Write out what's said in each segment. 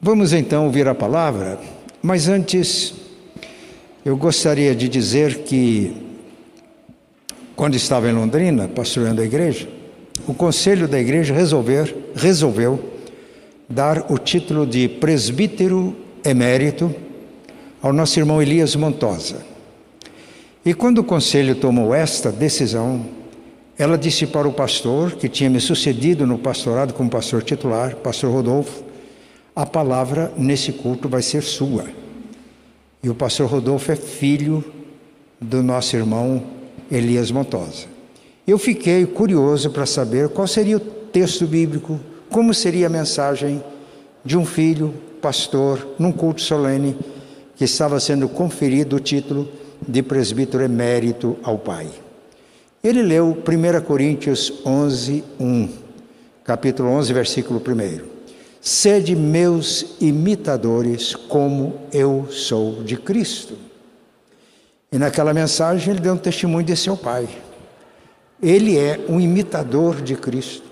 Vamos então ouvir a palavra, mas antes eu gostaria de dizer que, quando estava em Londrina, pastoreando a igreja, o conselho da igreja resolver, resolveu dar o título de presbítero emérito ao nosso irmão Elias Montosa. E quando o conselho tomou esta decisão, ela disse para o pastor, que tinha me sucedido no pastorado como pastor titular, pastor Rodolfo, a palavra nesse culto vai ser sua. E o pastor Rodolfo é filho do nosso irmão Elias Montosa. Eu fiquei curioso para saber qual seria o texto bíblico, como seria a mensagem de um filho, pastor, num culto solene, que estava sendo conferido o título de presbítero emérito ao pai. Ele leu 1 Coríntios 11, 1, capítulo 11, versículo 1. Sede meus imitadores, como eu sou de Cristo. E naquela mensagem ele deu um testemunho de seu pai. Ele é um imitador de Cristo.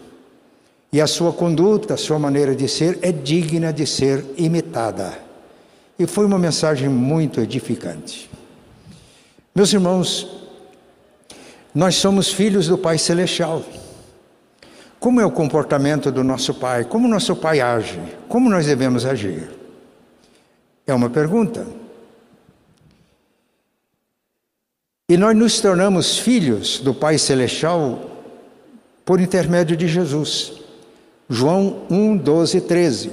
E a sua conduta, a sua maneira de ser é digna de ser imitada. E foi uma mensagem muito edificante. Meus irmãos, nós somos filhos do Pai Celestial. Como é o comportamento do nosso Pai? Como nosso Pai age? Como nós devemos agir? É uma pergunta. E nós nos tornamos filhos do Pai Celestial por intermédio de Jesus. João 1, 12 13.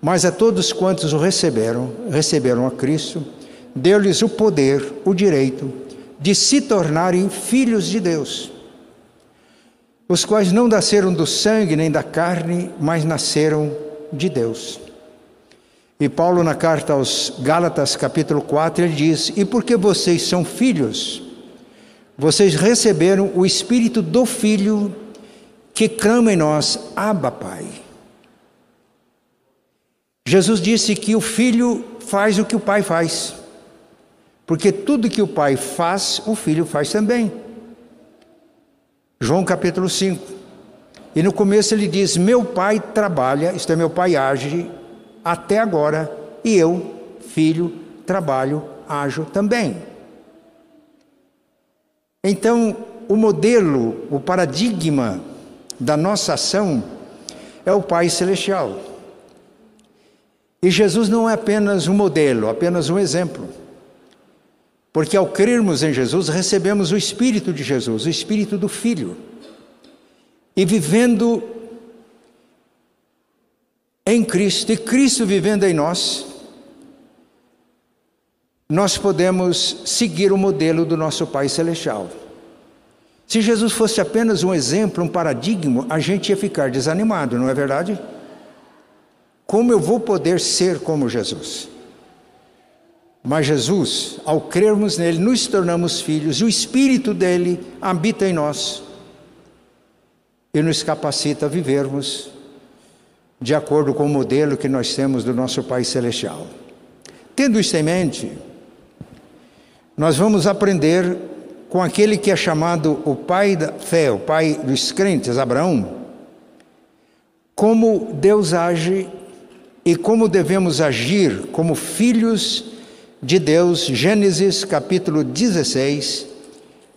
Mas a todos quantos o receberam, receberam a Cristo, deu-lhes o poder, o direito de se tornarem filhos de Deus os quais não nasceram do sangue nem da carne, mas nasceram de Deus. E Paulo, na carta aos Gálatas, capítulo 4, ele diz: E porque vocês são filhos, vocês receberam o espírito do Filho que clama em nós, Abba, Pai. Jesus disse que o filho faz o que o pai faz, porque tudo que o pai faz, o filho faz também. João capítulo 5. E no começo ele diz: Meu pai trabalha, isto é, meu pai age até agora, e eu, filho, trabalho, ajo também. Então, o modelo, o paradigma da nossa ação é o Pai Celestial. E Jesus não é apenas um modelo, apenas um exemplo. Porque ao crermos em Jesus, recebemos o Espírito de Jesus, o Espírito do Filho. E vivendo em Cristo, e Cristo vivendo em nós, nós podemos seguir o modelo do nosso Pai Celestial. Se Jesus fosse apenas um exemplo, um paradigma, a gente ia ficar desanimado, não é verdade? Como eu vou poder ser como Jesus? Mas Jesus, ao crermos nele, nos tornamos filhos e o Espírito dele habita em nós e nos capacita a vivermos de acordo com o modelo que nós temos do nosso Pai Celestial. Tendo isso em mente, nós vamos aprender com aquele que é chamado o Pai da fé, o Pai dos crentes, Abraão, como Deus age e como devemos agir como filhos de Deus, Gênesis capítulo 16.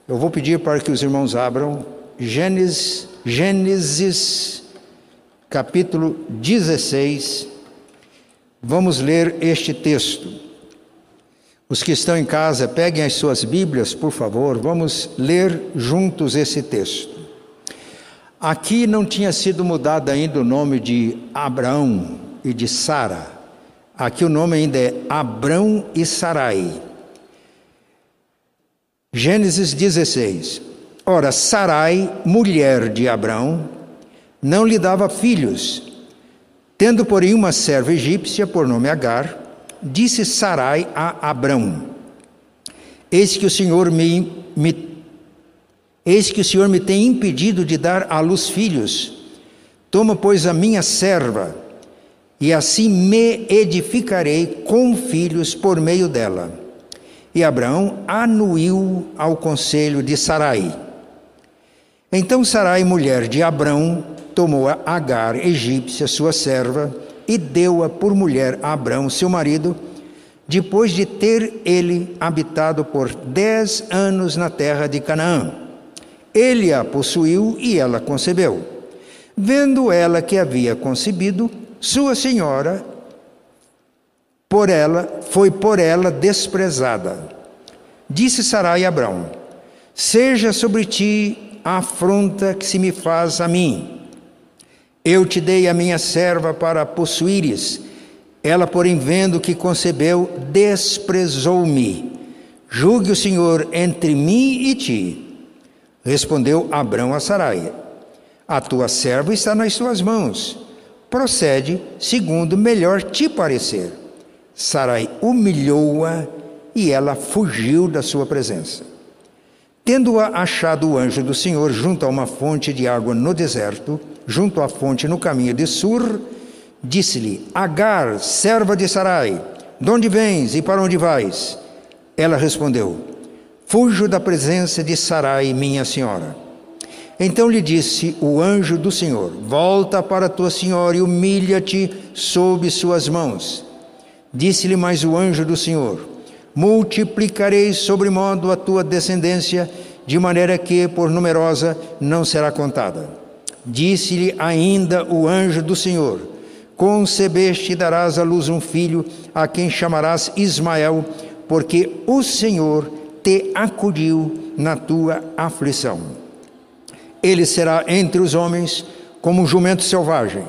Eu vou pedir para que os irmãos abram Gênesis, Gênesis capítulo 16. Vamos ler este texto. Os que estão em casa, peguem as suas Bíblias, por favor, vamos ler juntos esse texto. Aqui não tinha sido mudado ainda o nome de Abraão e de Sara. Aqui o nome ainda é Abrão e Sarai. Gênesis 16. Ora, Sarai, mulher de Abrão, não lhe dava filhos. Tendo, porém, uma serva egípcia por nome Agar, disse Sarai a Abrão: Eis que o Senhor me, me Eis que o Senhor me tem impedido de dar à luz filhos. Toma, pois, a minha serva e assim me edificarei com filhos por meio dela. E Abraão anuiu ao conselho de Sarai. Então Sarai, mulher de Abraão, tomou a Agar, egípcia, sua serva, e deu-a por mulher a Abraão, seu marido, depois de ter ele habitado por dez anos na terra de Canaã. Ele a possuiu e ela concebeu. Vendo ela que havia concebido, sua senhora por ela foi por ela desprezada. Disse Sarai a Abraão: Seja sobre ti a afronta que se me faz a mim. Eu te dei a minha serva para possuíres. Ela, porém, vendo que concebeu, desprezou-me. Julgue o Senhor entre mim e ti. Respondeu Abraão a Sarai: A tua serva está nas tuas mãos. Procede segundo melhor te parecer. Sarai humilhou-a e ela fugiu da sua presença. Tendo-a achado o anjo do Senhor junto a uma fonte de água no deserto, junto à fonte no caminho de Sur, disse-lhe: Agar, serva de Sarai, de onde vens e para onde vais? Ela respondeu: Fujo da presença de Sarai, minha senhora. Então lhe disse o anjo do Senhor: Volta para tua senhora e humilha-te sob suas mãos. Disse-lhe mais o anjo do Senhor: Multiplicarei sobremodo a tua descendência, de maneira que, por numerosa, não será contada. Disse-lhe ainda o anjo do Senhor: Concebeste e darás à luz um filho, a quem chamarás Ismael, porque o Senhor te acudiu na tua aflição. Ele será entre os homens como um jumento selvagem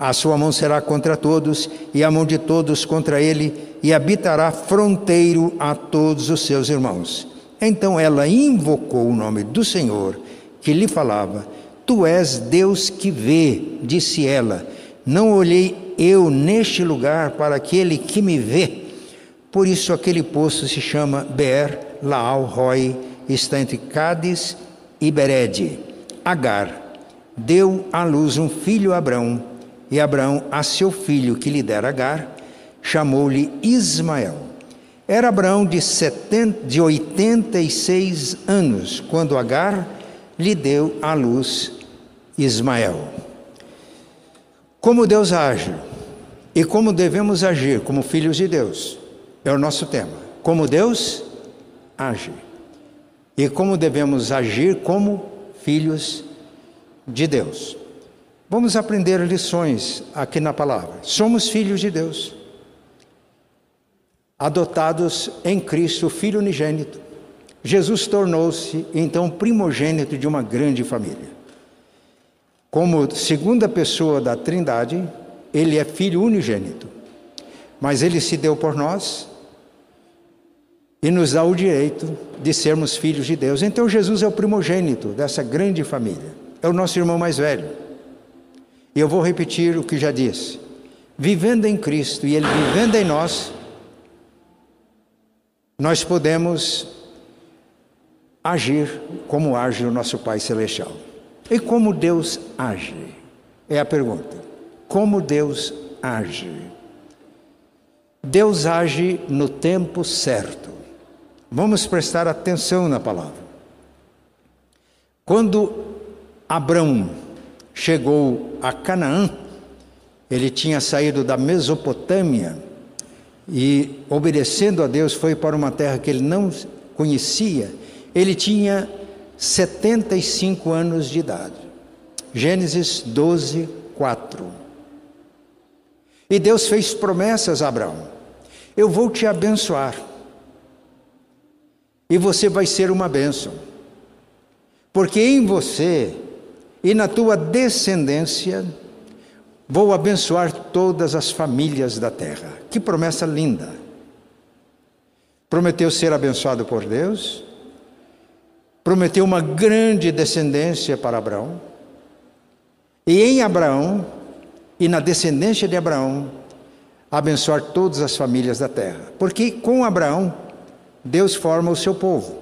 a sua mão será contra todos, e a mão de todos contra ele, e habitará fronteiro a todos os seus irmãos. Então ela invocou o nome do Senhor, que lhe falava: Tu és Deus que vê, disse ela. Não olhei eu neste lugar para aquele que me vê. Por isso aquele poço se chama Ber Laal Roi, está entre Cádiz e Berede. Agar deu à luz um filho a Abrão e Abraão, a seu filho que lhe dera Agar, chamou-lhe Ismael. Era Abraão de, 70, de 86 anos, quando Agar lhe deu à luz Ismael. Como Deus age e como devemos agir como filhos de Deus é o nosso tema. Como Deus age e como devemos agir como filhos de Deus. Vamos aprender lições aqui na palavra. Somos filhos de Deus, adotados em Cristo, Filho unigênito. Jesus tornou-se então primogênito de uma grande família. Como segunda pessoa da Trindade, ele é filho unigênito. Mas ele se deu por nós e nos dá o direito de sermos filhos de Deus. Então Jesus é o primogênito dessa grande família. É o nosso irmão mais velho. E eu vou repetir o que já disse. Vivendo em Cristo e Ele vivendo em nós, nós podemos agir como age o nosso Pai Celestial. E como Deus age? É a pergunta. Como Deus age? Deus age no tempo certo. Vamos prestar atenção na palavra. Quando Abraão chegou a Canaã, ele tinha saído da Mesopotâmia e, obedecendo a Deus, foi para uma terra que ele não conhecia. Ele tinha 75 anos de idade. Gênesis 12, 4. E Deus fez promessas a Abraão: Eu vou te abençoar, e você vai ser uma bênção, porque em você e na tua descendência vou abençoar todas as famílias da terra. Que promessa linda! Prometeu ser abençoado por Deus, prometeu uma grande descendência para Abraão, e em Abraão e na descendência de Abraão, abençoar todas as famílias da terra, porque com Abraão, Deus forma o seu povo.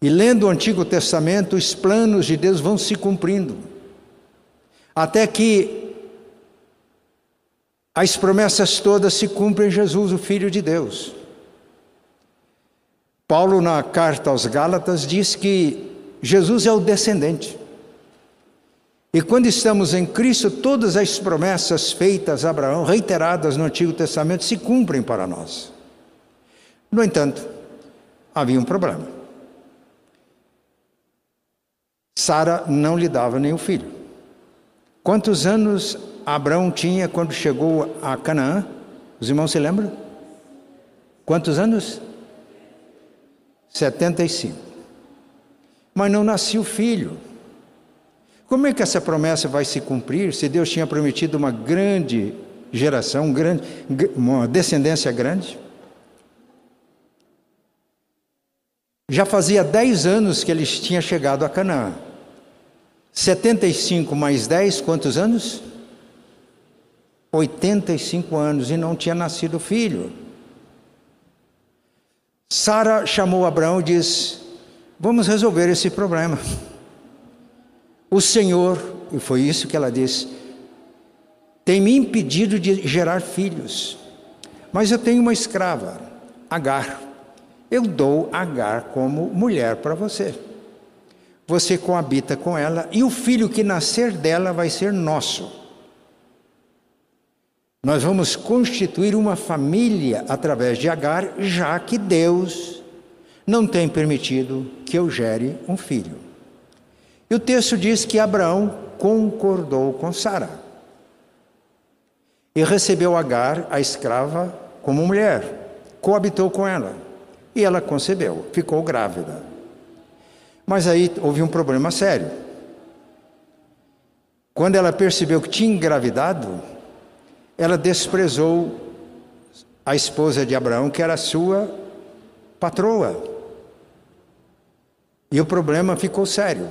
E lendo o Antigo Testamento, os planos de Deus vão se cumprindo. Até que as promessas todas se cumprem em Jesus, o Filho de Deus. Paulo, na carta aos Gálatas, diz que Jesus é o descendente. E quando estamos em Cristo, todas as promessas feitas a Abraão, reiteradas no Antigo Testamento, se cumprem para nós. No entanto, havia um problema. Sara não lhe dava nenhum filho. Quantos anos Abraão tinha quando chegou a Canaã? Os irmãos se lembram? Quantos anos? 75. Mas não nasceu filho. Como é que essa promessa vai se cumprir se Deus tinha prometido uma grande geração, um uma descendência grande? Já fazia 10 anos que eles tinham chegado a Canaã. 75 mais 10, quantos anos? 85 anos e não tinha nascido filho. Sara chamou Abraão e disse: Vamos resolver esse problema. O Senhor, e foi isso que ela disse, tem me impedido de gerar filhos, mas eu tenho uma escrava, Agar. Eu dou Agar como mulher para você. Você coabita com ela e o filho que nascer dela vai ser nosso. Nós vamos constituir uma família através de Agar, já que Deus não tem permitido que eu gere um filho. E o texto diz que Abraão concordou com Sara e recebeu Agar, a escrava, como mulher, coabitou com ela e ela concebeu, ficou grávida. Mas aí houve um problema sério. Quando ela percebeu que tinha engravidado, ela desprezou a esposa de Abraão, que era sua patroa. E o problema ficou sério.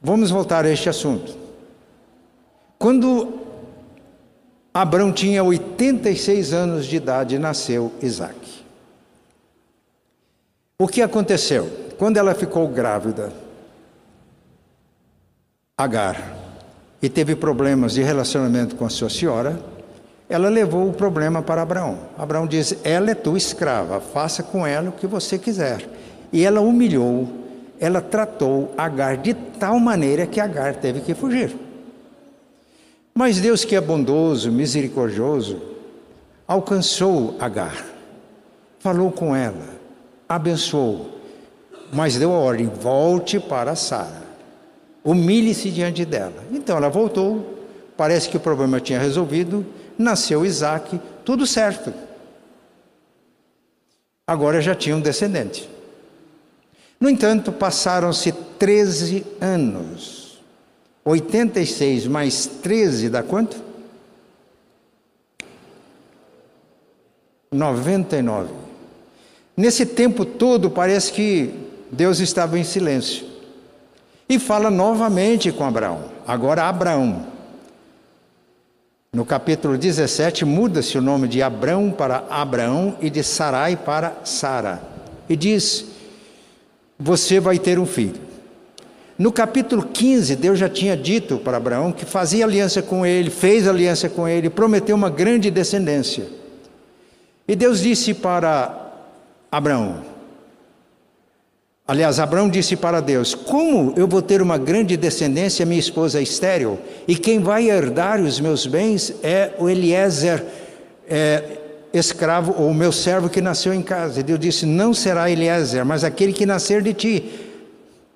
Vamos voltar a este assunto. Quando Abraão tinha 86 anos de idade, nasceu Isaac. O que aconteceu? Quando ela ficou grávida, Agar, e teve problemas de relacionamento com a sua senhora, ela levou o problema para Abraão. Abraão diz: Ela é tua escrava, faça com ela o que você quiser. E ela humilhou ela tratou Agar de tal maneira que Agar teve que fugir. Mas Deus, que é bondoso, misericordioso, alcançou Agar, falou com ela, abençoou, mas deu a ordem: volte para Sara, humilhe-se diante dela. Então ela voltou, parece que o problema tinha resolvido, nasceu Isaac, tudo certo. Agora já tinha um descendente. No entanto, passaram-se 13 anos. 86 mais 13 dá quanto? 99. Nesse tempo todo, parece que Deus estava em silêncio. E fala novamente com Abraão. Agora, Abraão. No capítulo 17, muda-se o nome de Abraão para Abraão e de Sarai para Sara. E diz: você vai ter um filho. No capítulo 15, Deus já tinha dito para Abraão que fazia aliança com ele, fez aliança com ele, prometeu uma grande descendência. E Deus disse para Abraão, aliás, Abraão disse para Deus: Como eu vou ter uma grande descendência, minha esposa é estéril, e quem vai herdar os meus bens é o Eliezer, é, escravo ou meu servo que nasceu em casa. E Deus disse: Não será Eliezer, mas aquele que nascer de ti.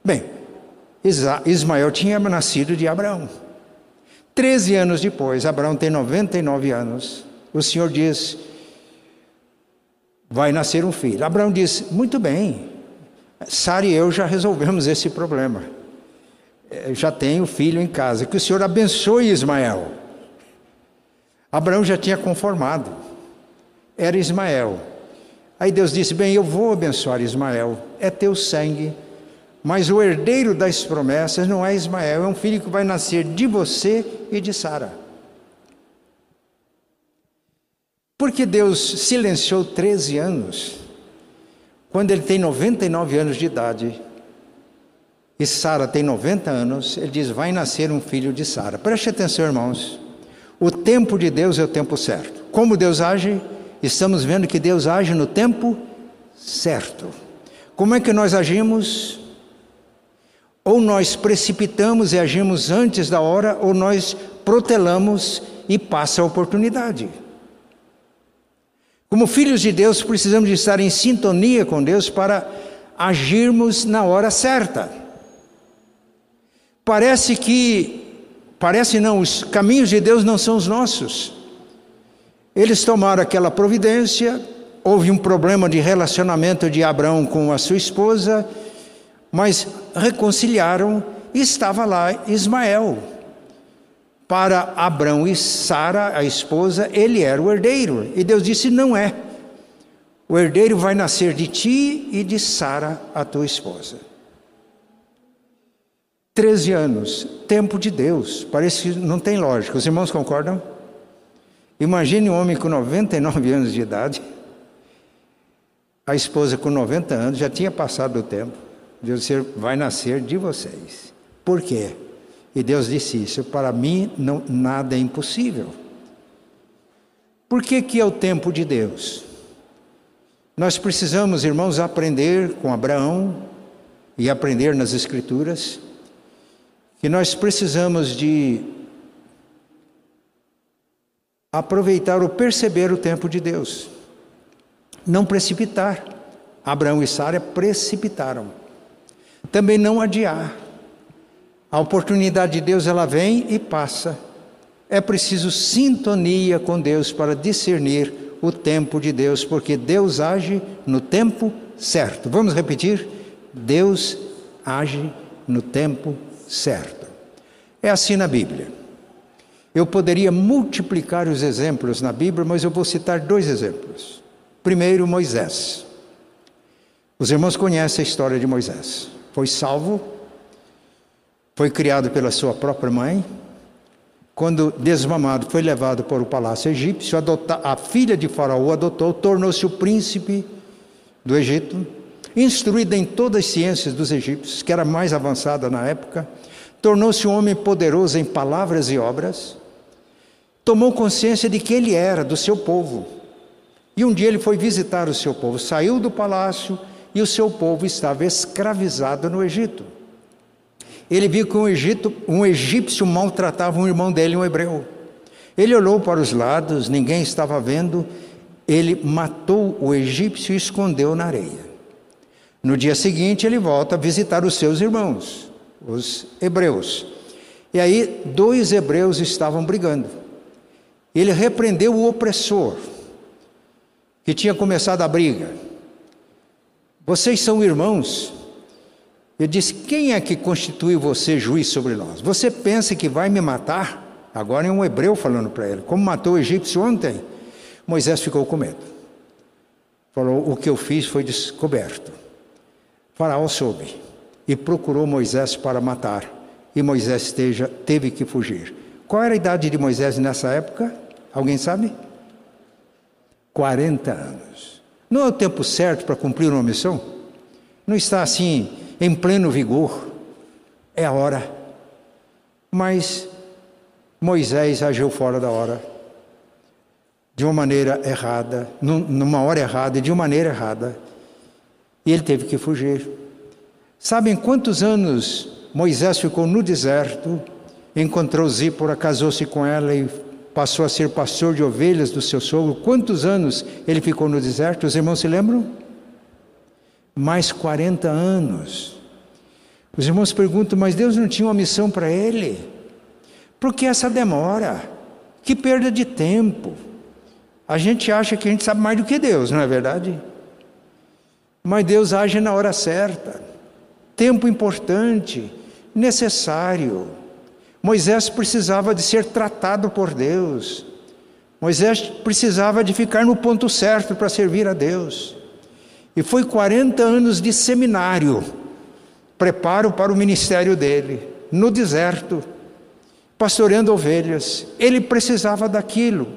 Bem, Ismael tinha nascido de Abraão. Treze anos depois, Abraão tem 99 anos. O Senhor diz: Vai nascer um filho. Abraão diz: Muito bem, Sara e eu já resolvemos esse problema. Eu é, já tenho filho em casa. Que o Senhor abençoe Ismael. Abraão já tinha conformado era Ismael. Aí Deus disse: Bem, eu vou abençoar Ismael, é teu sangue, mas o herdeiro das promessas não é Ismael, é um filho que vai nascer de você e de Sara. Porque Deus silenciou 13 anos, quando ele tem 99 anos de idade, e Sara tem 90 anos, ele diz: Vai nascer um filho de Sara. Preste atenção, irmãos. O tempo de Deus é o tempo certo. Como Deus age? estamos vendo que Deus age no tempo certo. Como é que nós agimos? Ou nós precipitamos e agimos antes da hora, ou nós protelamos e passa a oportunidade. Como filhos de Deus, precisamos de estar em sintonia com Deus para agirmos na hora certa. Parece que, parece não, os caminhos de Deus não são os nossos. Eles tomaram aquela providência, houve um problema de relacionamento de Abraão com a sua esposa, mas reconciliaram e estava lá Ismael. Para Abraão e Sara, a esposa, ele era o herdeiro. E Deus disse: Não é. O herdeiro vai nascer de ti e de Sara, a tua esposa. Treze anos, tempo de Deus. Parece que não tem lógica. Os irmãos concordam? Imagine um homem com 99 anos de idade, a esposa com 90 anos, já tinha passado o tempo. Deus disse: vai nascer de vocês. Por quê? E Deus disse isso: para mim não, nada é impossível. Por que, que é o tempo de Deus? Nós precisamos, irmãos, aprender com Abraão e aprender nas Escrituras que nós precisamos de aproveitar ou perceber o tempo de Deus, não precipitar. Abraão e Sara precipitaram. Também não adiar. A oportunidade de Deus ela vem e passa. É preciso sintonia com Deus para discernir o tempo de Deus, porque Deus age no tempo certo. Vamos repetir? Deus age no tempo certo. É assim na Bíblia. Eu poderia multiplicar os exemplos na Bíblia, mas eu vou citar dois exemplos. Primeiro, Moisés. Os irmãos conhecem a história de Moisés. Foi salvo foi criado pela sua própria mãe. Quando desmamado, foi levado para o palácio egípcio. A filha de Faraó adotou, tornou-se o príncipe do Egito, instruída em todas as ciências dos egípcios, que era mais avançada na época. Tornou-se um homem poderoso em palavras e obras. Tomou consciência de que ele era do seu povo. E um dia ele foi visitar o seu povo, saiu do palácio e o seu povo estava escravizado no Egito. Ele viu que um, Egito, um egípcio maltratava um irmão dele, um hebreu. Ele olhou para os lados, ninguém estava vendo. Ele matou o egípcio e escondeu na areia. No dia seguinte, ele volta a visitar os seus irmãos, os hebreus. E aí, dois hebreus estavam brigando. Ele repreendeu o opressor, que tinha começado a briga. Vocês são irmãos, eu disse: Quem é que constitui você juiz sobre nós? Você pensa que vai me matar? Agora é um hebreu falando para ele. Como matou o egípcio ontem? Moisés ficou com medo. Falou: O que eu fiz foi descoberto. Faraó soube e procurou Moisés para matar. E Moisés teve que fugir. Qual era a idade de Moisés nessa época? Alguém sabe? 40 anos. Não é o tempo certo para cumprir uma missão? Não está assim em pleno vigor, é a hora. Mas Moisés agiu fora da hora, de uma maneira errada, numa hora errada e de uma maneira errada, e ele teve que fugir. Sabem quantos anos Moisés ficou no deserto, encontrou Zípora, casou-se com ela e passou a ser pastor de ovelhas do seu sogro? Quantos anos ele ficou no deserto? Os irmãos se lembram? mais 40 anos. Os irmãos perguntam, mas Deus não tinha uma missão para ele? Por que essa demora? Que perda de tempo. A gente acha que a gente sabe mais do que Deus, não é verdade? Mas Deus age na hora certa. Tempo importante, necessário. Moisés precisava de ser tratado por Deus. Moisés precisava de ficar no ponto certo para servir a Deus. E foi 40 anos de seminário, preparo para o ministério dele, no deserto, pastoreando ovelhas. Ele precisava daquilo.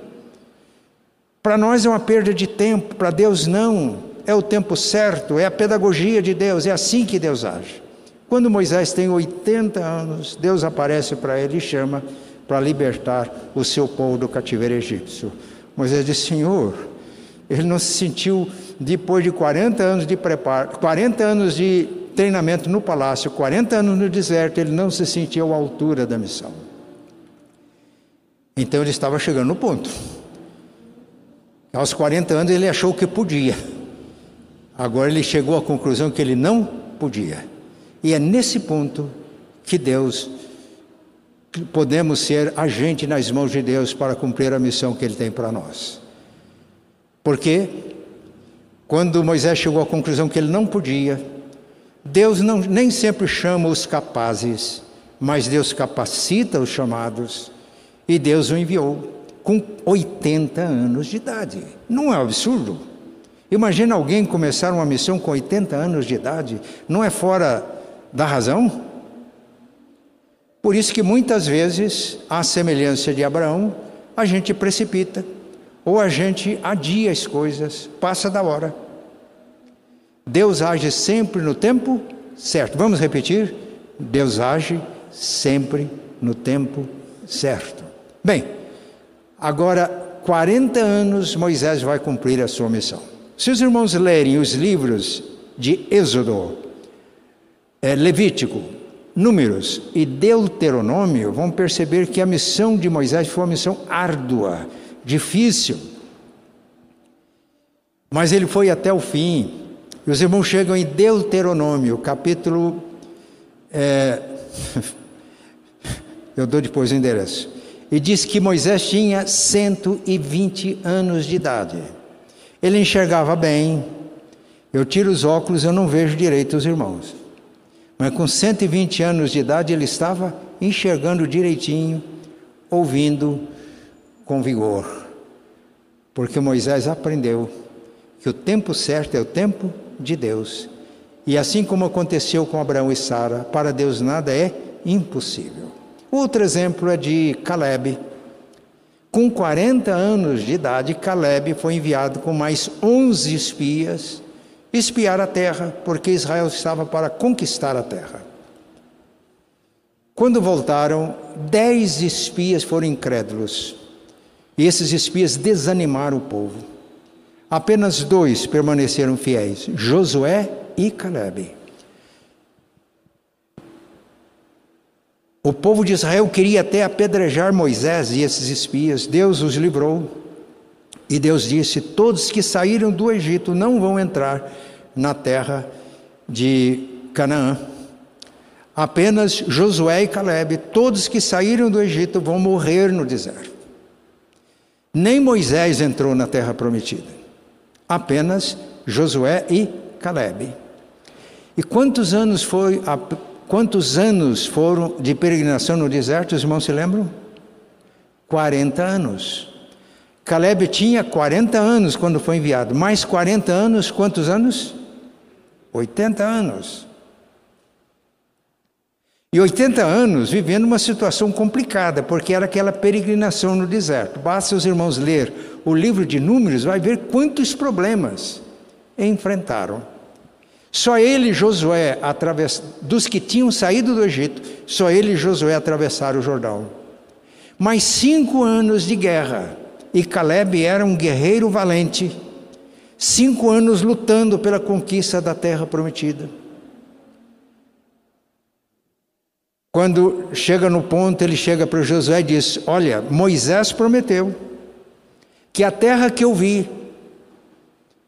Para nós é uma perda de tempo, para Deus não. É o tempo certo, é a pedagogia de Deus, é assim que Deus age. Quando Moisés tem 80 anos, Deus aparece para ele e chama para libertar o seu povo do cativeiro egípcio. Moisés diz: Senhor, ele não se sentiu depois de 40 anos de preparo, 40 anos de treinamento no palácio, 40 anos no deserto, ele não se sentiu à altura da missão. Então ele estava chegando no ponto. Aos 40 anos ele achou que podia. Agora ele chegou à conclusão que ele não podia. E é nesse ponto que Deus podemos ser agente nas mãos de Deus para cumprir a missão que ele tem para nós. Porque quando Moisés chegou à conclusão que ele não podia, Deus não, nem sempre chama os capazes, mas Deus capacita os chamados e Deus o enviou com 80 anos de idade. Não é um absurdo? Imagina alguém começar uma missão com 80 anos de idade, não é fora da razão? Por isso que muitas vezes, à semelhança de Abraão, a gente precipita, ou a gente adia as coisas, passa da hora. Deus age sempre no tempo certo. Vamos repetir? Deus age sempre no tempo certo. Bem, agora 40 anos Moisés vai cumprir a sua missão. Se os irmãos lerem os livros de Êxodo, é, Levítico, Números e Deuteronômio, vão perceber que a missão de Moisés foi uma missão árdua, difícil. Mas ele foi até o fim. E os irmãos chegam em Deuteronômio, capítulo. É, eu dou depois o endereço. E diz que Moisés tinha 120 anos de idade. Ele enxergava bem. Eu tiro os óculos, eu não vejo direito os irmãos. Mas com 120 anos de idade ele estava enxergando direitinho, ouvindo com vigor. Porque Moisés aprendeu que o tempo certo é o tempo de Deus. E assim como aconteceu com Abraão e Sara, para Deus nada é impossível. Outro exemplo é de Caleb. Com 40 anos de idade, Caleb foi enviado com mais 11 espias espiar a terra, porque Israel estava para conquistar a terra. Quando voltaram, dez espias foram incrédulos. E esses espias desanimaram o povo. Apenas dois permaneceram fiéis: Josué e Caleb. O povo de Israel queria até apedrejar Moisés e esses espias. Deus os livrou. E Deus disse: Todos que saíram do Egito não vão entrar na terra de Canaã. Apenas Josué e Caleb, todos que saíram do Egito, vão morrer no deserto. Nem Moisés entrou na terra prometida apenas Josué e Caleb. E quantos anos foi a, quantos anos foram de peregrinação no deserto, os irmãos se lembram? 40 anos. Caleb tinha 40 anos quando foi enviado, mais 40 anos, quantos anos? 80 anos. E 80 anos vivendo uma situação complicada, porque era aquela peregrinação no deserto. Basta os irmãos ler o livro de Números, vai ver quantos problemas enfrentaram. Só ele Josué, através, dos que tinham saído do Egito, só ele e Josué atravessaram o Jordão. Mais cinco anos de guerra, e Caleb era um guerreiro valente, cinco anos lutando pela conquista da terra prometida. Quando chega no ponto, ele chega para Josué e diz: Olha, Moisés prometeu que a terra que eu vi,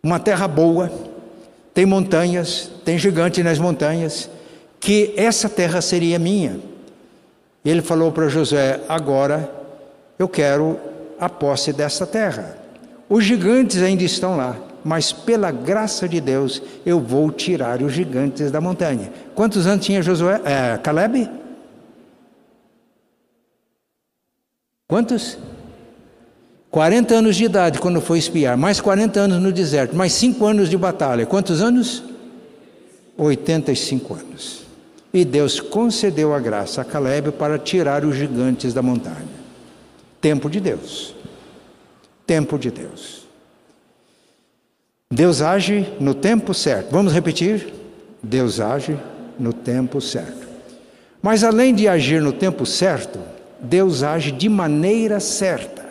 uma terra boa, tem montanhas, tem gigante nas montanhas, que essa terra seria minha. Ele falou para Josué: Agora eu quero a posse dessa terra. Os gigantes ainda estão lá, mas pela graça de Deus eu vou tirar os gigantes da montanha. Quantos anos tinha Josué? É, Caleb? Quantos? 40 anos de idade quando foi espiar, mais 40 anos no deserto, mais 5 anos de batalha. Quantos anos? 85 anos. E Deus concedeu a graça a Caleb para tirar os gigantes da montanha. Tempo de Deus. Tempo de Deus. Deus age no tempo certo. Vamos repetir? Deus age no tempo certo. Mas além de agir no tempo certo, Deus age de maneira certa.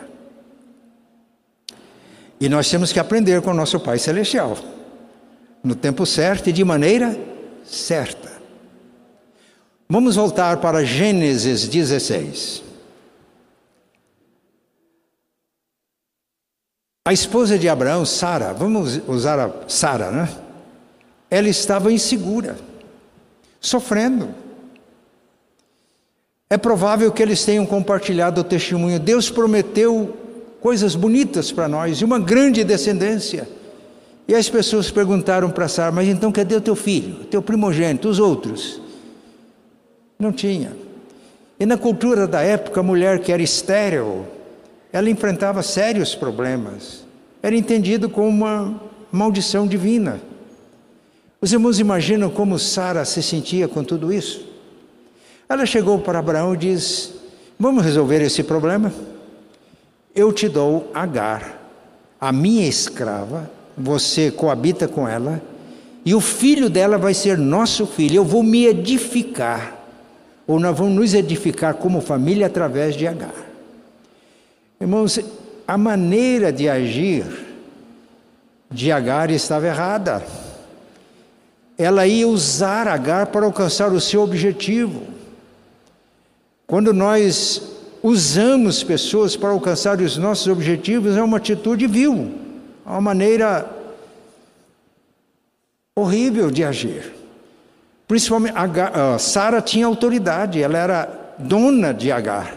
E nós temos que aprender com o nosso Pai Celestial, no tempo certo e de maneira certa. Vamos voltar para Gênesis 16. A esposa de Abraão, Sara, vamos usar a Sara, né? Ela estava insegura, sofrendo. É provável que eles tenham compartilhado o testemunho. Deus prometeu coisas bonitas para nós e uma grande descendência. E as pessoas perguntaram para Sara: Mas então cadê o teu filho, teu primogênito, os outros? Não tinha. E na cultura da época, a mulher que era estéril, ela enfrentava sérios problemas. Era entendido como uma maldição divina. Os irmãos imaginam como Sara se sentia com tudo isso? Ela chegou para Abraão e diz: Vamos resolver esse problema? Eu te dou Agar, a minha escrava, você coabita com ela, e o filho dela vai ser nosso filho. Eu vou me edificar, ou nós vamos nos edificar como família através de Agar. Irmãos, a maneira de agir de Agar estava errada. Ela ia usar Agar para alcançar o seu objetivo. Quando nós usamos pessoas para alcançar os nossos objetivos, é uma atitude vil, é uma maneira horrível de agir. Principalmente, Sara tinha autoridade, ela era dona de Agar.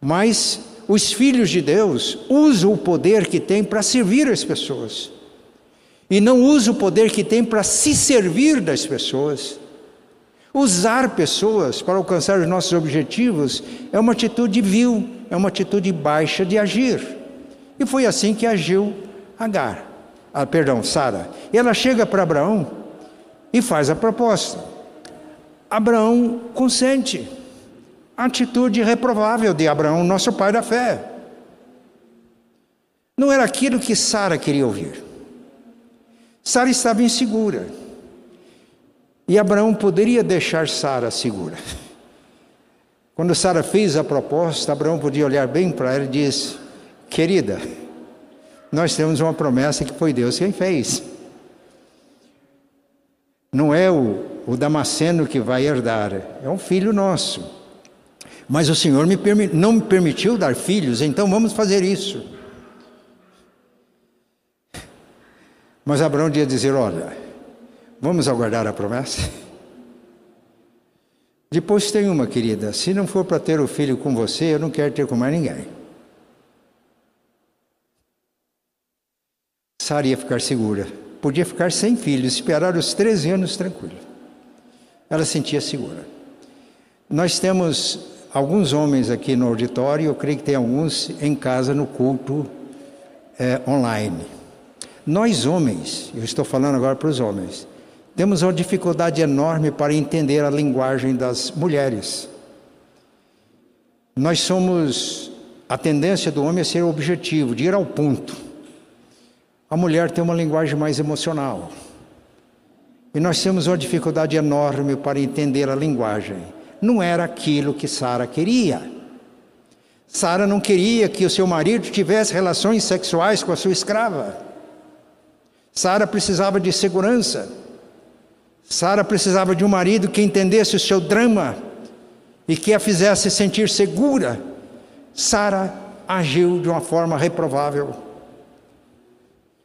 Mas os filhos de Deus usam o poder que têm para servir as pessoas. E não usam o poder que têm para se servir das pessoas. Usar pessoas para alcançar os nossos objetivos é uma atitude vil, é uma atitude baixa de agir. E foi assim que agiu Agar, ah, perdão, Sara. Ela chega para Abraão e faz a proposta. Abraão consente atitude reprovável de Abraão, nosso pai da fé. Não era aquilo que Sara queria ouvir. Sara estava insegura. E Abraão poderia deixar Sara segura. Quando Sara fez a proposta, Abraão podia olhar bem para ela e disse: Querida, nós temos uma promessa que foi Deus quem fez. Não é o, o Damasceno que vai herdar, é um filho nosso. Mas o Senhor me não me permitiu dar filhos, então vamos fazer isso. Mas Abraão ia dizer: Olha, vamos aguardar a promessa? Depois tem uma, querida: se não for para ter o filho com você, eu não quero ter com mais ninguém. Sara ia ficar segura, podia ficar sem filhos, esperar os 13 anos tranquilo. Ela sentia segura. Nós temos alguns homens aqui no auditório, eu creio que tem alguns em casa no culto é, online. Nós homens, eu estou falando agora para os homens, temos uma dificuldade enorme para entender a linguagem das mulheres. Nós somos, a tendência do homem é ser objetivo, de ir ao ponto. A mulher tem uma linguagem mais emocional. E nós temos uma dificuldade enorme para entender a linguagem não era aquilo que Sara queria. Sara não queria que o seu marido tivesse relações sexuais com a sua escrava. Sara precisava de segurança. Sara precisava de um marido que entendesse o seu drama e que a fizesse sentir segura. Sara agiu de uma forma reprovável.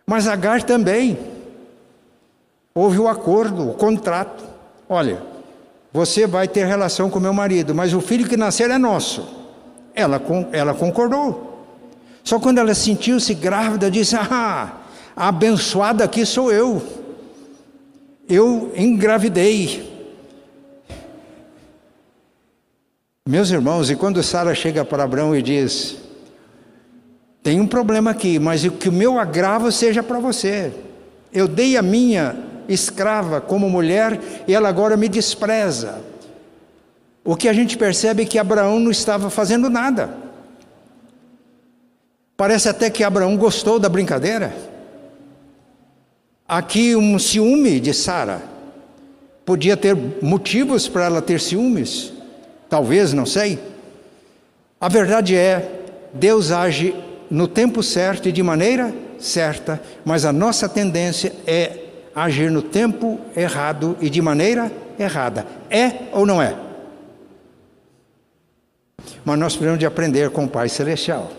Mas Agar também. Houve o acordo, o contrato. Olha, você vai ter relação com meu marido, mas o filho que nascer é nosso. Ela, ela concordou. Só quando ela sentiu-se grávida, disse: Ah, abençoada aqui sou eu. Eu engravidei. Meus irmãos, e quando Sara chega para Abraão e diz: Tem um problema aqui, mas que o meu agravo seja para você. Eu dei a minha escrava como mulher e ela agora me despreza. O que a gente percebe é que Abraão não estava fazendo nada. Parece até que Abraão gostou da brincadeira. Aqui um ciúme de Sara. Podia ter motivos para ela ter ciúmes. Talvez, não sei. A verdade é, Deus age no tempo certo e de maneira certa, mas a nossa tendência é agir no tempo errado e de maneira errada. É ou não é? Mas nós precisamos de aprender com o Pai Celestial.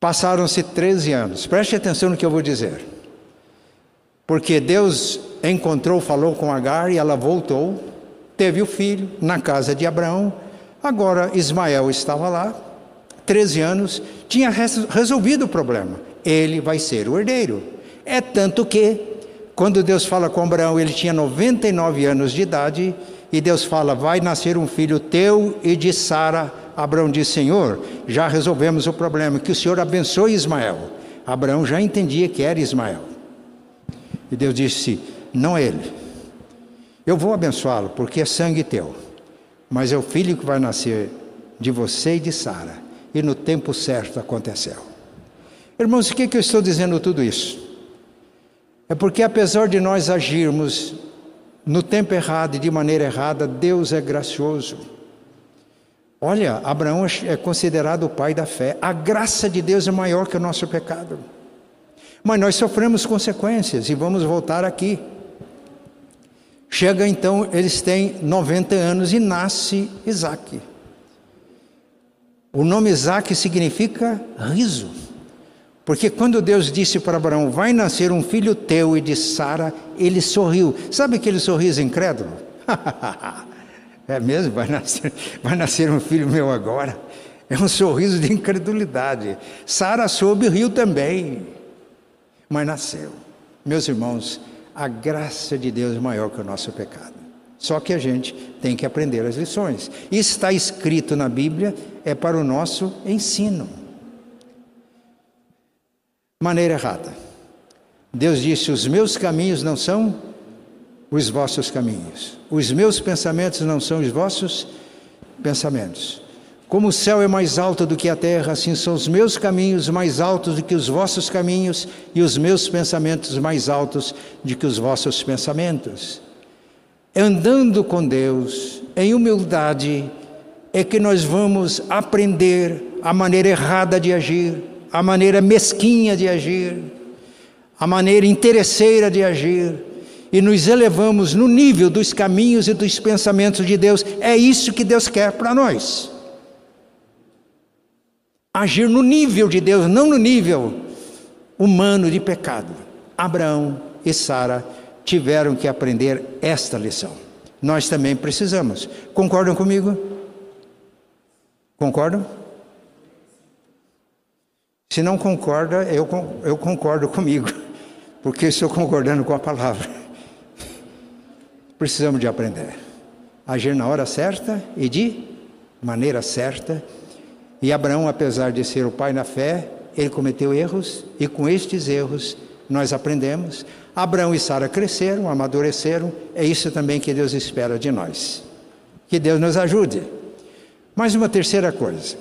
Passaram-se 13 anos. Preste atenção no que eu vou dizer. Porque Deus encontrou, falou com Agar e ela voltou, teve o filho na casa de Abraão. Agora Ismael estava lá, 13 anos, tinha resolvido o problema. Ele vai ser o herdeiro. É tanto que, quando Deus fala com Abraão, ele tinha 99 anos de idade, e Deus fala: Vai nascer um filho teu e de Sara. Abraão diz: Senhor, já resolvemos o problema, que o Senhor abençoe Ismael. Abraão já entendia que era Ismael. E Deus disse: Não é ele. Eu vou abençoá-lo, porque é sangue teu. Mas é o filho que vai nascer de você e de Sara. E no tempo certo aconteceu. Irmãos, o que, que eu estou dizendo tudo isso? É porque apesar de nós agirmos no tempo errado e de maneira errada, Deus é gracioso. Olha, Abraão é considerado o pai da fé. A graça de Deus é maior que o nosso pecado. Mas nós sofremos consequências e vamos voltar aqui. Chega então, eles têm 90 anos e nasce Isaac. O nome Isaac significa riso. Porque quando Deus disse para Abraão, vai nascer um filho teu e de Sara, ele sorriu. Sabe aquele sorriso incrédulo? é mesmo? Vai nascer, vai nascer um filho meu agora. É um sorriso de incredulidade. Sara soube riu também, mas nasceu. Meus irmãos, a graça de Deus é maior que o nosso pecado. Só que a gente tem que aprender as lições. Está escrito na Bíblia, é para o nosso ensino maneira errada. Deus disse: Os meus caminhos não são os vossos caminhos, os meus pensamentos não são os vossos pensamentos. Como o céu é mais alto do que a terra, assim são os meus caminhos mais altos do que os vossos caminhos, e os meus pensamentos mais altos do que os vossos pensamentos. Andando com Deus, em humildade, é que nós vamos aprender a maneira errada de agir, a maneira mesquinha de agir, a maneira interesseira de agir, e nos elevamos no nível dos caminhos e dos pensamentos de Deus. É isso que Deus quer para nós. Agir no nível de Deus, não no nível humano de pecado. Abraão e Sara tiveram que aprender esta lição. Nós também precisamos. Concordam comigo? Concordam? Se não concorda, eu, eu concordo comigo, porque estou concordando com a palavra. Precisamos de aprender. Agir na hora certa e de maneira certa. E Abraão, apesar de ser o pai na fé, ele cometeu erros, e com estes erros nós aprendemos. Abraão e Sara cresceram, amadureceram, é isso também que Deus espera de nós. Que Deus nos ajude. Mais uma terceira coisa: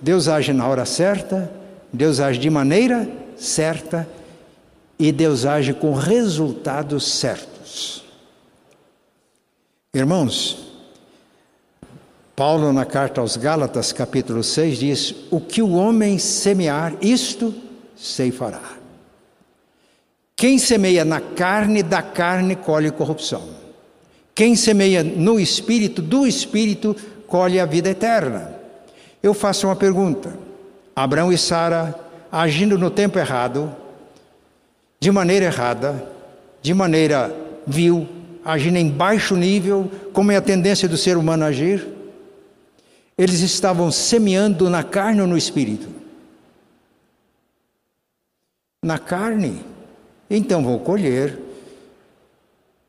Deus age na hora certa, Deus age de maneira certa e Deus age com resultados certos. Irmãos, Paulo, na carta aos Gálatas, capítulo 6, diz: O que o homem semear, isto ceifará. Quem semeia na carne, da carne colhe corrupção. Quem semeia no espírito, do espírito colhe a vida eterna. Eu faço uma pergunta: Abraão e Sara agindo no tempo errado, de maneira errada, de maneira vil, agindo em baixo nível, como é a tendência do ser humano agir, eles estavam semeando na carne ou no espírito? Na carne. Então vão colher,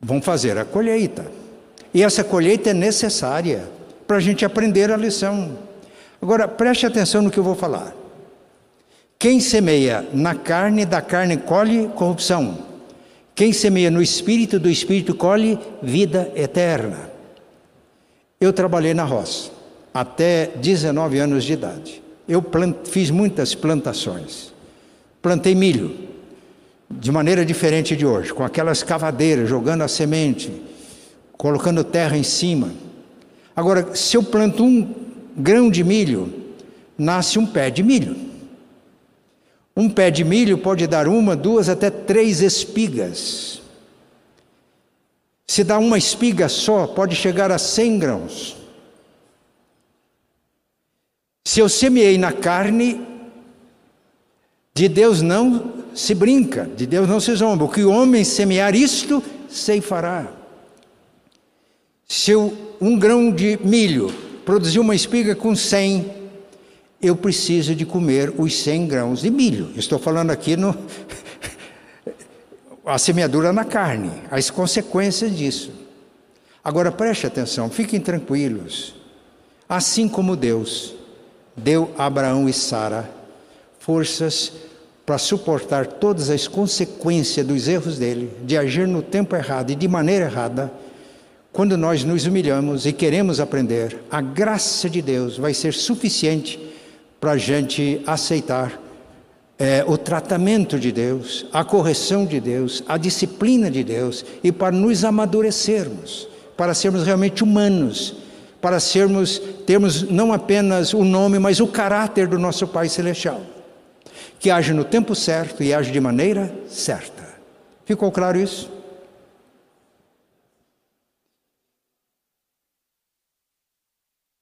vão fazer a colheita. E essa colheita é necessária para a gente aprender a lição. Agora, preste atenção no que eu vou falar. Quem semeia na carne, da carne colhe corrupção. Quem semeia no espírito, do espírito colhe vida eterna. Eu trabalhei na roça até 19 anos de idade. Eu plant, fiz muitas plantações. Plantei milho de maneira diferente de hoje, com aquelas cavadeiras, jogando a semente, colocando terra em cima. Agora, se eu planto um grão de milho, nasce um pé de milho. Um pé de milho pode dar uma, duas, até três espigas. Se dá uma espiga só, pode chegar a 100 grãos. Se eu semeei na carne, de Deus não se brinca, de Deus não se zomba. O que o homem semear, isto ceifará. Se um grão de milho produzir uma espiga com 100, eu preciso de comer os 100 grãos de milho. Estou falando aqui no a semeadura na carne, as consequências disso. Agora preste atenção, fiquem tranquilos. Assim como Deus deu a Abraão e Sara forças para suportar todas as consequências dos erros dele, de agir no tempo errado e de maneira errada, quando nós nos humilhamos e queremos aprender, a graça de Deus vai ser suficiente para a gente aceitar é, o tratamento de Deus, a correção de Deus, a disciplina de Deus e para nos amadurecermos, para sermos realmente humanos, para sermos termos não apenas o nome, mas o caráter do nosso Pai celestial, que age no tempo certo e age de maneira certa. Ficou claro isso?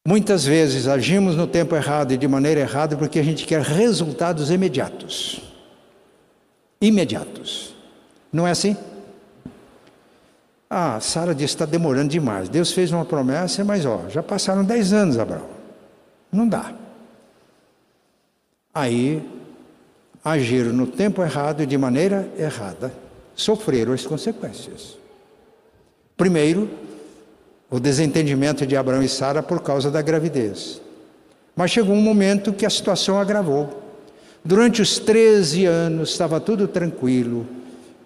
Muitas vezes agimos no tempo errado e de maneira errada porque a gente quer resultados imediatos. Imediatos. Não é assim? Ah, Sara disse está demorando demais. Deus fez uma promessa, mas ó, já passaram dez anos, Abraão. Não dá. Aí agiram no tempo errado e de maneira errada, sofreram as consequências. Primeiro, o desentendimento de Abraão e Sara por causa da gravidez. Mas chegou um momento que a situação agravou. Durante os 13 anos estava tudo tranquilo.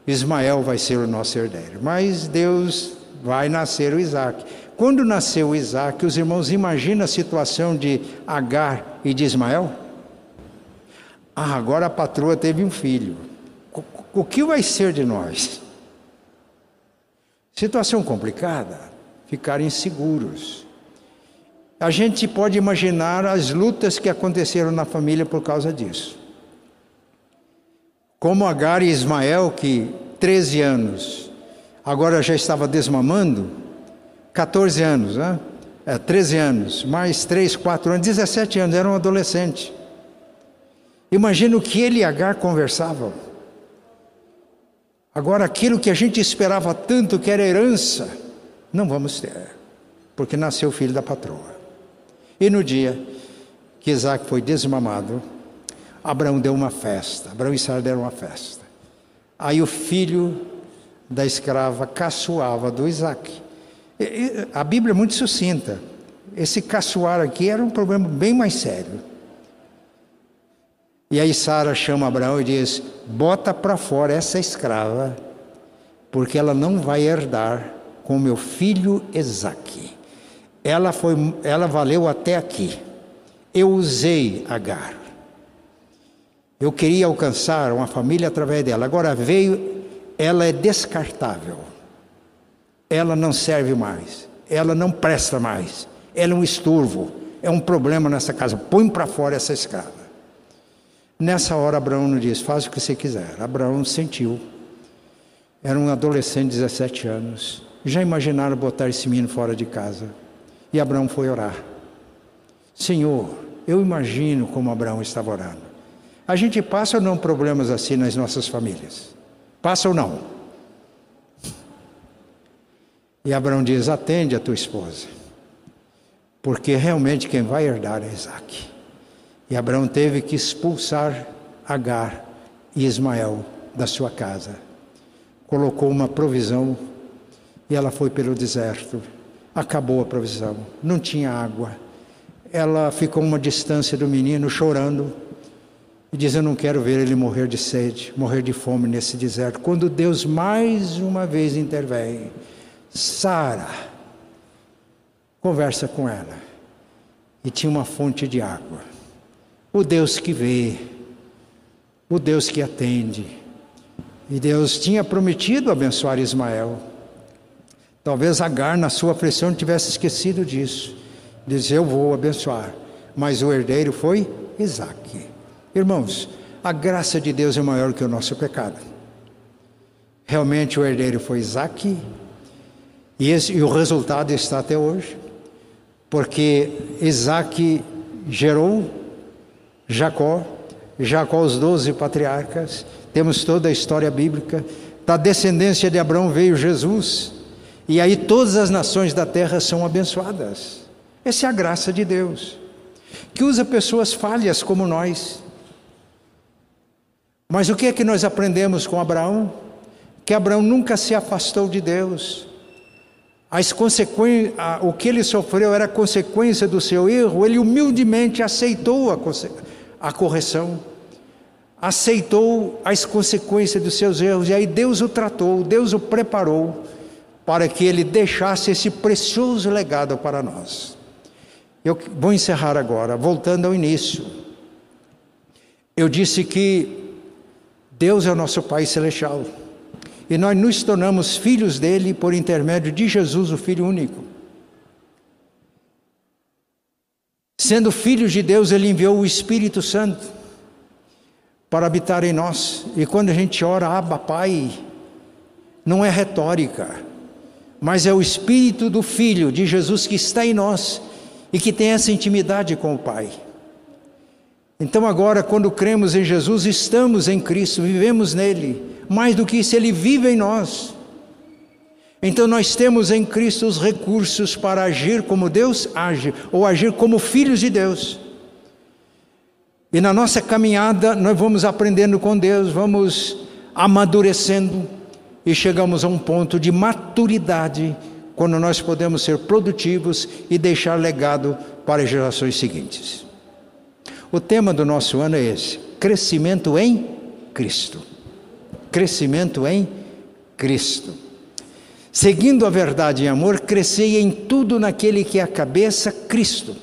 Ismael vai ser o nosso herdeiro. Mas Deus vai nascer o Isaac. Quando nasceu o Isaac, os irmãos imaginam a situação de Agar e de Ismael? Ah, agora a patroa teve um filho. O que vai ser de nós? Situação complicada ficarem seguros. A gente pode imaginar as lutas que aconteceram na família por causa disso. Como Agar e Ismael, que 13 anos, agora já estava desmamando, 14 anos, né? É, 13 anos, mais 3, 4 anos, 17 anos, eram adolescentes. Imagina o que ele e Agar conversavam. Agora, aquilo que a gente esperava tanto, que era herança, não vamos ter, porque nasceu o filho da patroa. E no dia que Isaac foi desmamado, Abraão deu uma festa, Abraão e Sara deram uma festa. Aí o filho da escrava caçoava do Isaac. A Bíblia é muito sucinta. Esse caçoar aqui era um problema bem mais sério. E aí Sara chama Abraão e diz: Bota para fora essa escrava, porque ela não vai herdar com meu filho Esaque. Ela foi, ela valeu até aqui. Eu usei Agar. Eu queria alcançar uma família através dela. Agora veio, ela é descartável. Ela não serve mais. Ela não presta mais. Ela é um estorvo. É um problema nessa casa. Põe para fora essa escrava. Nessa hora Abraão não diz: faz o que você quiser. Abraão sentiu. Era um adolescente de 17 anos. Já imaginaram botar esse menino fora de casa? E Abraão foi orar. Senhor, eu imagino como Abraão estava orando. A gente passa ou não problemas assim nas nossas famílias? Passa ou não? E Abraão diz: atende a tua esposa, porque realmente quem vai herdar é Isaac. E Abraão teve que expulsar Agar e Ismael da sua casa. Colocou uma provisão e ela foi pelo deserto. Acabou a provisão, não tinha água. Ela ficou uma distância do menino, chorando, e diz: Eu não quero ver ele morrer de sede, morrer de fome nesse deserto. Quando Deus mais uma vez intervém, Sara conversa com ela, e tinha uma fonte de água. O Deus que vê, o Deus que atende. E Deus tinha prometido abençoar Ismael. Talvez Agar, na sua aflição, tivesse esquecido disso. Diz: Eu vou abençoar. Mas o herdeiro foi Isaac. Irmãos, A graça de Deus é maior que o nosso pecado. Realmente o herdeiro foi Isaac, e, esse, e o resultado está até hoje, porque Isaac gerou Jacó, Jacó os doze patriarcas, temos toda a história bíblica, da descendência de Abraão veio Jesus, e aí todas as nações da terra são abençoadas. Essa é a graça de Deus, que usa pessoas falhas como nós. Mas o que é que nós aprendemos com Abraão? Que Abraão nunca se afastou de Deus. As consequências, o que ele sofreu era consequência do seu erro, ele humildemente aceitou a, a correção, aceitou as consequências dos seus erros, e aí Deus o tratou, Deus o preparou para que ele deixasse esse precioso legado para nós. Eu vou encerrar agora, voltando ao início. Eu disse que Deus é o nosso Pai Celestial e nós nos tornamos filhos dele por intermédio de Jesus, o Filho único. Sendo filhos de Deus, ele enviou o Espírito Santo para habitar em nós. E quando a gente ora, Abba, Pai, não é retórica mas é o Espírito do Filho de Jesus que está em nós e que tem essa intimidade com o Pai. Então, agora, quando cremos em Jesus, estamos em Cristo, vivemos nele, mais do que isso, ele vive em nós. Então, nós temos em Cristo os recursos para agir como Deus age, ou agir como filhos de Deus. E na nossa caminhada, nós vamos aprendendo com Deus, vamos amadurecendo e chegamos a um ponto de maturidade quando nós podemos ser produtivos e deixar legado para as gerações seguintes. O tema do nosso ano é esse: crescimento em Cristo. Crescimento em Cristo. Seguindo a verdade em amor, crescei em tudo naquele que é a cabeça, Cristo,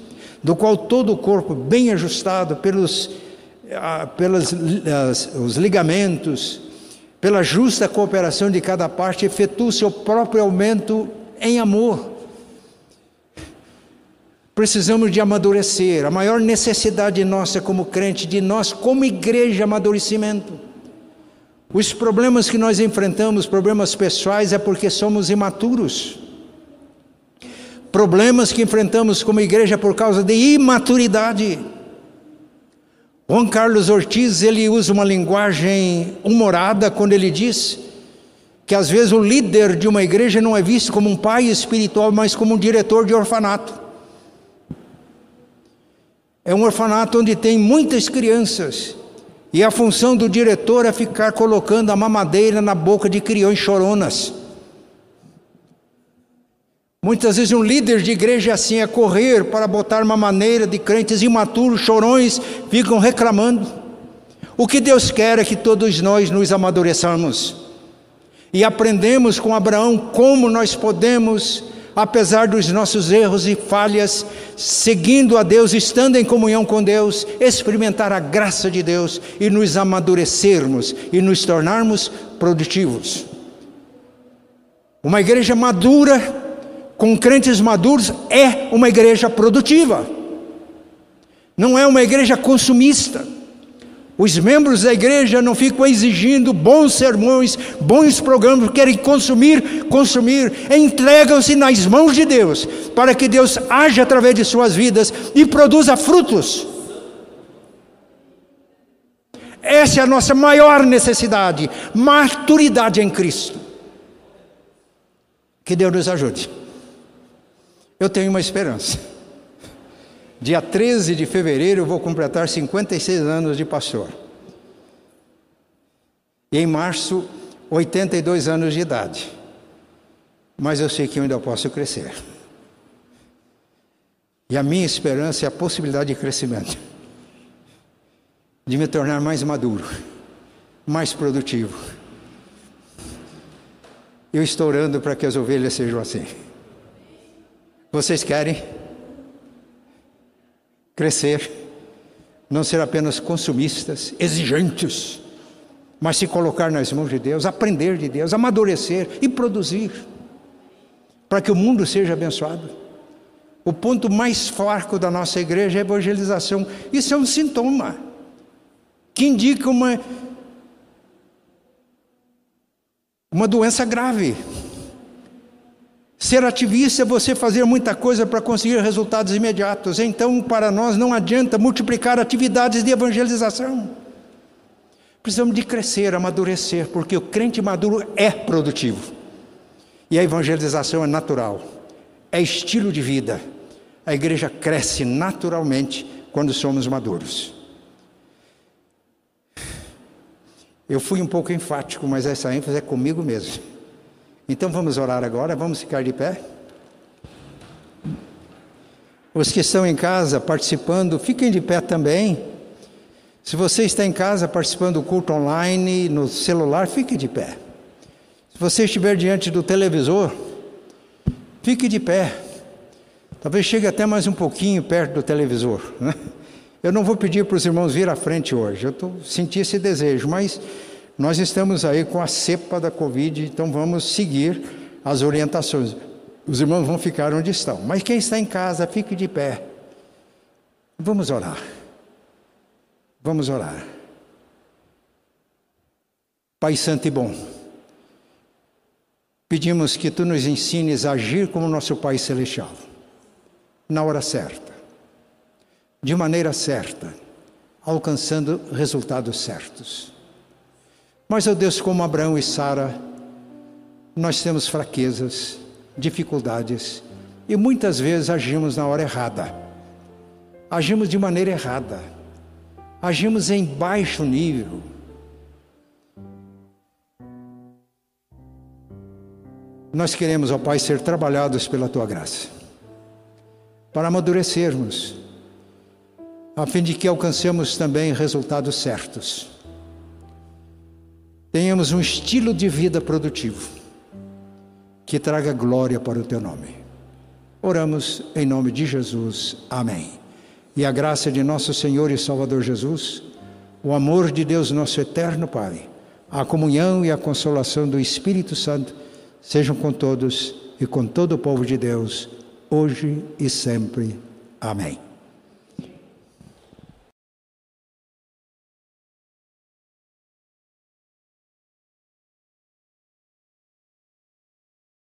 do qual todo o corpo, bem ajustado pelos, ah, pelos os ligamentos, pela justa cooperação de cada parte, efetua o seu próprio aumento em amor. Precisamos de amadurecer. A maior necessidade nossa como crente, de nós como igreja, amadurecimento. Os problemas que nós enfrentamos, problemas pessoais, é porque somos imaturos. Problemas que enfrentamos como igreja por causa de imaturidade. Juan Carlos Ortiz, ele usa uma linguagem humorada quando ele diz que às vezes o líder de uma igreja não é visto como um pai espiritual, mas como um diretor de orfanato. É um orfanato onde tem muitas crianças, e a função do diretor é ficar colocando a mamadeira na boca de criões choronas. Muitas vezes um líder de igreja assim é correr para botar uma maneira de crentes imaturos, chorões, ficam reclamando. O que Deus quer é que todos nós nos amadureçamos e aprendemos com Abraão como nós podemos, apesar dos nossos erros e falhas, seguindo a Deus, estando em comunhão com Deus, experimentar a graça de Deus e nos amadurecermos e nos tornarmos produtivos. Uma igreja madura com crentes maduros é uma igreja produtiva, não é uma igreja consumista. Os membros da igreja não ficam exigindo bons sermões, bons programas, querem consumir, consumir, entregam-se nas mãos de Deus, para que Deus age através de suas vidas e produza frutos. Essa é a nossa maior necessidade, maturidade em Cristo. Que Deus nos ajude. Eu tenho uma esperança. Dia 13 de fevereiro eu vou completar 56 anos de pastor. E em março, 82 anos de idade. Mas eu sei que eu ainda posso crescer. E a minha esperança é a possibilidade de crescimento. De me tornar mais maduro, mais produtivo. Eu estou orando para que as ovelhas sejam assim. Vocês querem crescer, não ser apenas consumistas, exigentes, mas se colocar nas mãos de Deus, aprender de Deus, amadurecer e produzir, para que o mundo seja abençoado. O ponto mais fraco da nossa igreja é a evangelização. Isso é um sintoma que indica uma, uma doença grave. Ser ativista é você fazer muita coisa para conseguir resultados imediatos. Então, para nós, não adianta multiplicar atividades de evangelização. Precisamos de crescer, amadurecer, porque o crente maduro é produtivo. E a evangelização é natural, é estilo de vida. A igreja cresce naturalmente quando somos maduros. Eu fui um pouco enfático, mas essa ênfase é comigo mesmo. Então vamos orar agora, vamos ficar de pé. Os que estão em casa participando, fiquem de pé também. Se você está em casa participando do culto online, no celular, fique de pé. Se você estiver diante do televisor, fique de pé. Talvez chegue até mais um pouquinho perto do televisor. Né? Eu não vou pedir para os irmãos vir à frente hoje, eu tô, senti esse desejo, mas nós estamos aí com a cepa da Covid, então vamos seguir as orientações. Os irmãos vão ficar onde estão, mas quem está em casa, fique de pé. Vamos orar. Vamos orar. Pai Santo e Bom, pedimos que tu nos ensines a agir como nosso Pai Celestial, na hora certa, de maneira certa, alcançando resultados certos. Mas, ó Deus, como Abraão e Sara, nós temos fraquezas, dificuldades e muitas vezes agimos na hora errada. Agimos de maneira errada. Agimos em baixo nível. Nós queremos, ó Pai, ser trabalhados pela tua graça, para amadurecermos, a fim de que alcancemos também resultados certos tenhamos um estilo de vida produtivo que traga glória para o teu nome. Oramos em nome de Jesus. Amém. E a graça de nosso Senhor e Salvador Jesus, o amor de Deus, nosso eterno Pai, a comunhão e a consolação do Espírito Santo sejam com todos e com todo o povo de Deus, hoje e sempre. Amém.